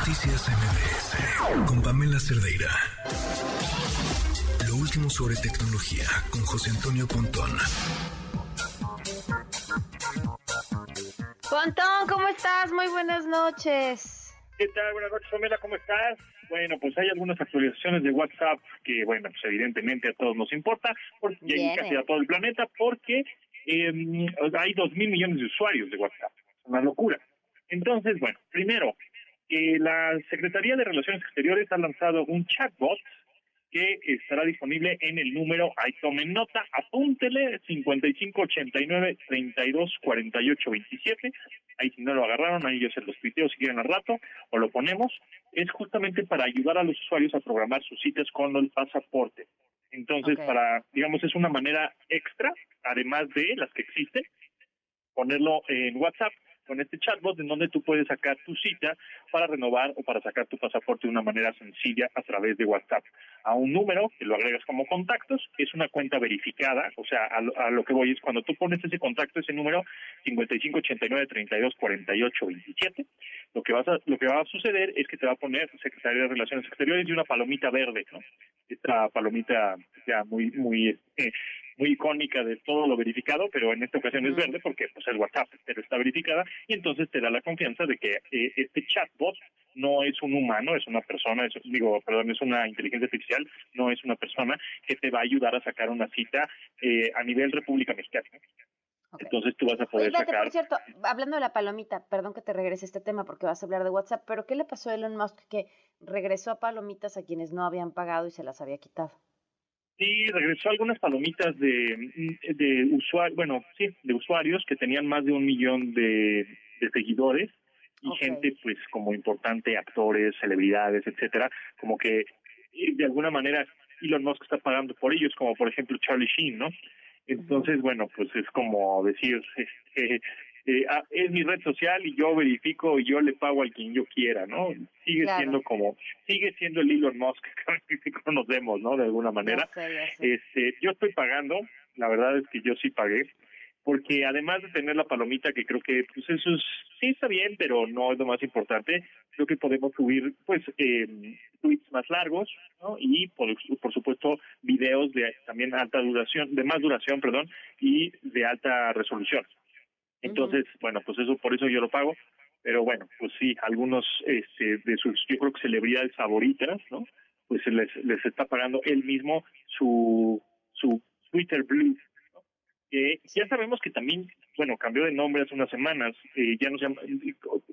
Noticias MBS con Pamela Cerdeira. Lo último sobre tecnología con José Antonio Pontón. Pontón, ¿cómo estás? Muy buenas noches. ¿Qué tal? Buenas noches, Pamela, ¿cómo estás? Bueno, pues hay algunas actualizaciones de WhatsApp que, bueno, pues evidentemente a todos nos importa, porque y casi a todo el planeta, porque eh, hay dos mil millones de usuarios de WhatsApp. Es una locura. Entonces, bueno, primero, eh, la Secretaría de Relaciones Exteriores ha lanzado un chatbot que estará disponible en el número, ahí tomen nota, apúntele 5589-324827, ahí si no lo agarraron, ahí yo se los tuiteo si quieren al rato, o lo ponemos, es justamente para ayudar a los usuarios a programar sus citas con el pasaporte. Entonces, para, digamos, es una manera extra, además de las que existen, ponerlo en WhatsApp con este chatbot en donde tú puedes sacar tu cita para renovar o para sacar tu pasaporte de una manera sencilla a través de WhatsApp a un número que lo agregas como contactos, es una cuenta verificada, o sea, a lo, que voy es cuando tú pones ese contacto, ese número 5589324827, lo que vas a, lo que va a suceder es que te va a poner Secretaría de Relaciones Exteriores y una palomita verde, ¿no? Esta palomita ya muy muy eh, muy icónica de todo lo verificado, pero en esta ocasión es verde porque pues es WhatsApp, pero está verificada y entonces te da la confianza de que eh, este chatbot no es un humano, es una persona, es, digo, perdón, es una inteligencia artificial, no es una persona que te va a ayudar a sacar una cita eh, a nivel República Mexicana. Entonces tú vas a poder sacar. Por cierto, hablando de la palomita, perdón que te regrese este tema porque vas a hablar de WhatsApp, pero ¿qué le pasó a Elon Musk que regresó a palomitas a quienes no habían pagado y se las había quitado? Sí, regresó algunas palomitas de, de usuarios, bueno, sí, de usuarios que tenían más de un millón de, seguidores y gente, pues, como importante, actores, celebridades, etcétera, como que de alguna manera Elon Musk está pagando por ellos, como por ejemplo Charlie Sheen, ¿no? Entonces, bueno, pues es como decir, eh, ah, es mi red social y yo verifico y yo le pago al quien yo quiera, ¿no? Sigue siendo como, sigue siendo el Elon Musk que conocemos, ¿no? De alguna manera. Este, yo estoy pagando, la verdad es que yo sí pagué, porque además de tener la palomita, que creo que pues eso sí está bien, pero no es lo más importante, creo que podemos subir pues eh, tweets más largos, ¿no? Y por, por supuesto videos de también alta duración, de más duración, perdón, y de alta resolución. Entonces, bueno, pues eso por eso yo lo pago, pero bueno, pues sí, algunos este, de sus, yo creo que celebridades favoritas, ¿no? Pues les, les está pagando él mismo su, su Twitter Blue, ¿no? que ya sabemos que también, bueno, cambió de nombre hace unas semanas, eh, ya no se llama,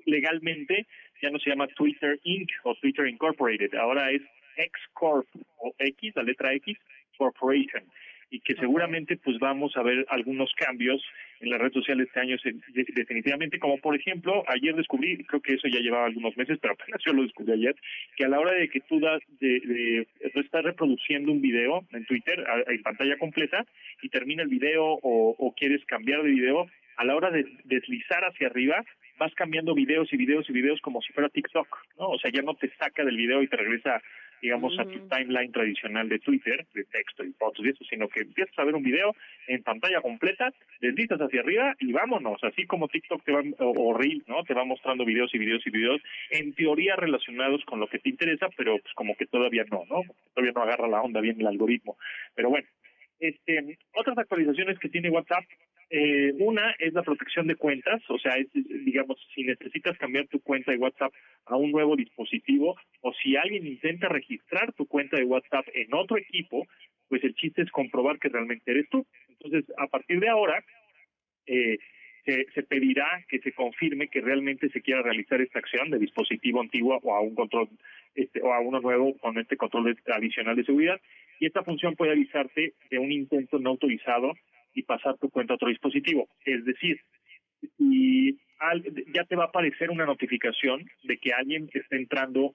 legalmente ya no se llama Twitter Inc. o Twitter Incorporated, ahora es X Corp o X, la letra X Corporation y que seguramente pues vamos a ver algunos cambios en la red social este año definitivamente, como por ejemplo, ayer descubrí, creo que eso ya llevaba algunos meses, pero apenas yo lo descubrí ayer, que a la hora de que tú das, de, de, estás reproduciendo un video en Twitter en pantalla completa y termina el video o, o quieres cambiar de video, a la hora de deslizar hacia arriba, vas cambiando videos y videos y videos como si fuera TikTok, ¿no? O sea, ya no te saca del video y te regresa digamos, a tu timeline tradicional de Twitter, de texto y fotos y eso, sino que empiezas a ver un video en pantalla completa, deslizas hacia arriba y vámonos, así como TikTok te va, o, Reel, ¿no? Te va mostrando videos y videos y videos, en teoría relacionados con lo que te interesa, pero pues como que todavía no, ¿no? Todavía no agarra la onda bien el algoritmo. Pero bueno, este, otras actualizaciones que tiene WhatsApp eh, una es la protección de cuentas, o sea, digamos, si necesitas cambiar tu cuenta de WhatsApp a un nuevo dispositivo o si alguien intenta registrar tu cuenta de WhatsApp en otro equipo, pues el chiste es comprobar que realmente eres tú. Entonces, a partir de ahora, eh, se, pedirá que se confirme que realmente se quiera realizar esta acción de dispositivo antiguo o a un control este, o a uno nuevo con este control adicional de seguridad y esta función puede avisarte de un intento no autorizado y pasar tu cuenta a otro dispositivo. Es decir, y ya te va a aparecer una notificación de que alguien está entrando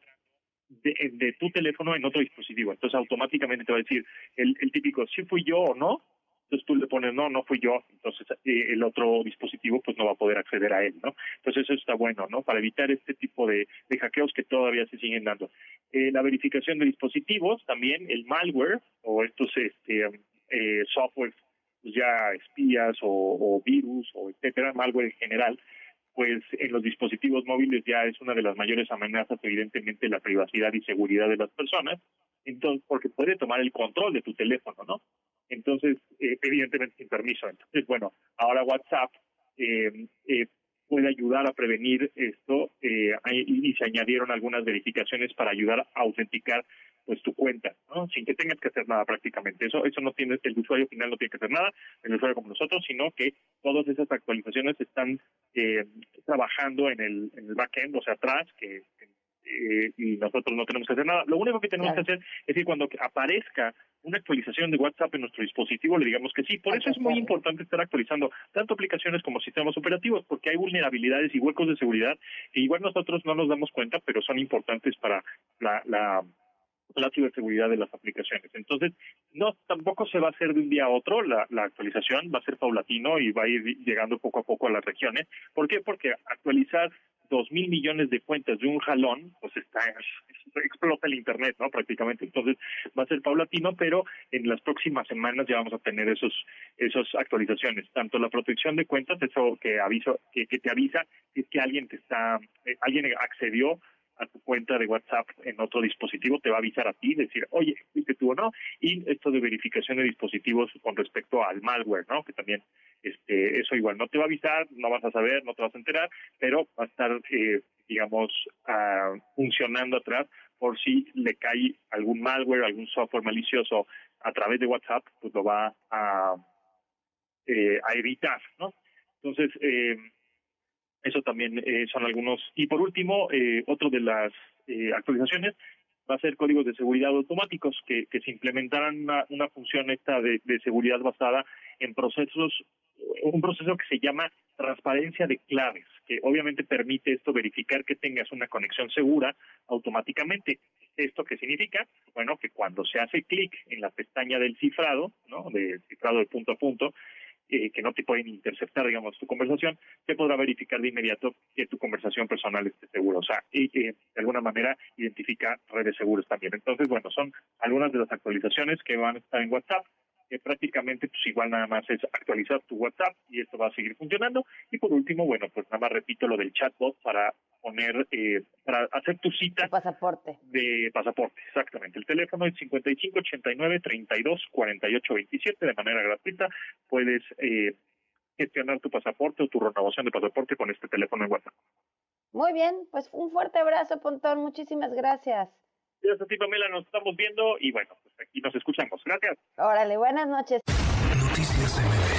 de, tu teléfono en otro dispositivo. Entonces automáticamente te va a decir el, típico, si fui yo o no. Entonces tú le pones, no, no fui yo. Entonces eh, el otro dispositivo pues no va a poder acceder a él, ¿no? Entonces eso está bueno, ¿no? Para evitar este tipo de, de hackeos que todavía se siguen dando. Eh, la verificación de dispositivos, también el malware o estos este, eh, software ya espías o, virus o etcétera, malware en general, pues en los dispositivos móviles ya es una de las mayores amenazas, evidentemente, la privacidad y seguridad de las personas, entonces porque puede tomar el control de tu teléfono, ¿no? Entonces, eh, evidentemente sin permiso. Entonces, bueno, ahora WhatsApp eh, eh, puede ayudar a prevenir esto eh, y se añadieron algunas verificaciones para ayudar a autenticar pues tu cuenta, ¿no? sin que tengas que hacer nada prácticamente. Eso eso no tiene el usuario final no tiene que hacer nada, el usuario como nosotros, sino que todas esas actualizaciones están eh, trabajando en el en el backend, o sea, atrás, que, eh, y nosotros no tenemos que hacer nada. Lo único que tenemos que hacer es que cuando aparezca una actualización de WhatsApp en nuestro dispositivo, le digamos que sí. Por eso es muy importante estar actualizando tanto aplicaciones como sistemas operativos, porque hay vulnerabilidades y huecos de seguridad que igual nosotros no nos damos cuenta, pero son importantes para la, la la ciberseguridad de las aplicaciones. Entonces, no tampoco se va a hacer de un día a otro la, la actualización, va a ser paulatino y va a ir llegando poco a poco a las regiones. ¿Por qué? Porque actualizar dos mil millones de cuentas de un jalón, pues está explota el internet, ¿no? Prácticamente. Entonces va a ser paulatino, pero en las próximas semanas ya vamos a tener esos esas actualizaciones, tanto la protección de cuentas, eso que aviso que, que te avisa es que alguien te está eh, alguien accedió tu cuenta de WhatsApp en otro dispositivo, te va a avisar a ti, decir, oye, fuiste tú o no, y esto de verificación de dispositivos con respecto al malware, ¿no? Que también, este, eso igual no te va a avisar, no vas a saber, no te vas a enterar, pero va a estar, eh, digamos, uh, funcionando atrás por si le cae algún malware, algún software malicioso a través de WhatsApp, pues lo va a, eh, a evitar, ¿no? Entonces, eh, eso también eh, son algunos. Y por último, eh, otro de las eh, actualizaciones va a ser códigos de seguridad automáticos que, se implementarán una, una función esta de, de seguridad basada en procesos, un proceso que se llama transparencia de claves, que obviamente permite esto verificar que tengas una conexión segura automáticamente. ¿Esto qué significa? Bueno, que cuando se hace clic en la pestaña del cifrado, ¿no? Del cifrado de punto a punto, que no te pueden interceptar, digamos, tu conversación, se podrá verificar de inmediato que tu conversación personal esté segura. O sea, y de alguna manera identifica redes seguras también. Entonces, bueno, son algunas de las actualizaciones que van a estar en WhatsApp que prácticamente pues igual nada más es actualizar tu WhatsApp y esto va a seguir funcionando. Y por último, bueno, pues nada más repito lo del chatbot para poner, eh, para hacer tu cita. pasaporte. De pasaporte, exactamente. El teléfono es 5589-324827 de manera gratuita. Puedes eh, gestionar tu pasaporte o tu renovación de pasaporte con este teléfono en WhatsApp. Muy bien, pues un fuerte abrazo, Pontón. Muchísimas gracias. Gracias a ti, Pamela. Nos estamos viendo y bueno, pues aquí nos escuchamos. Gracias. Órale, buenas noches. Noticias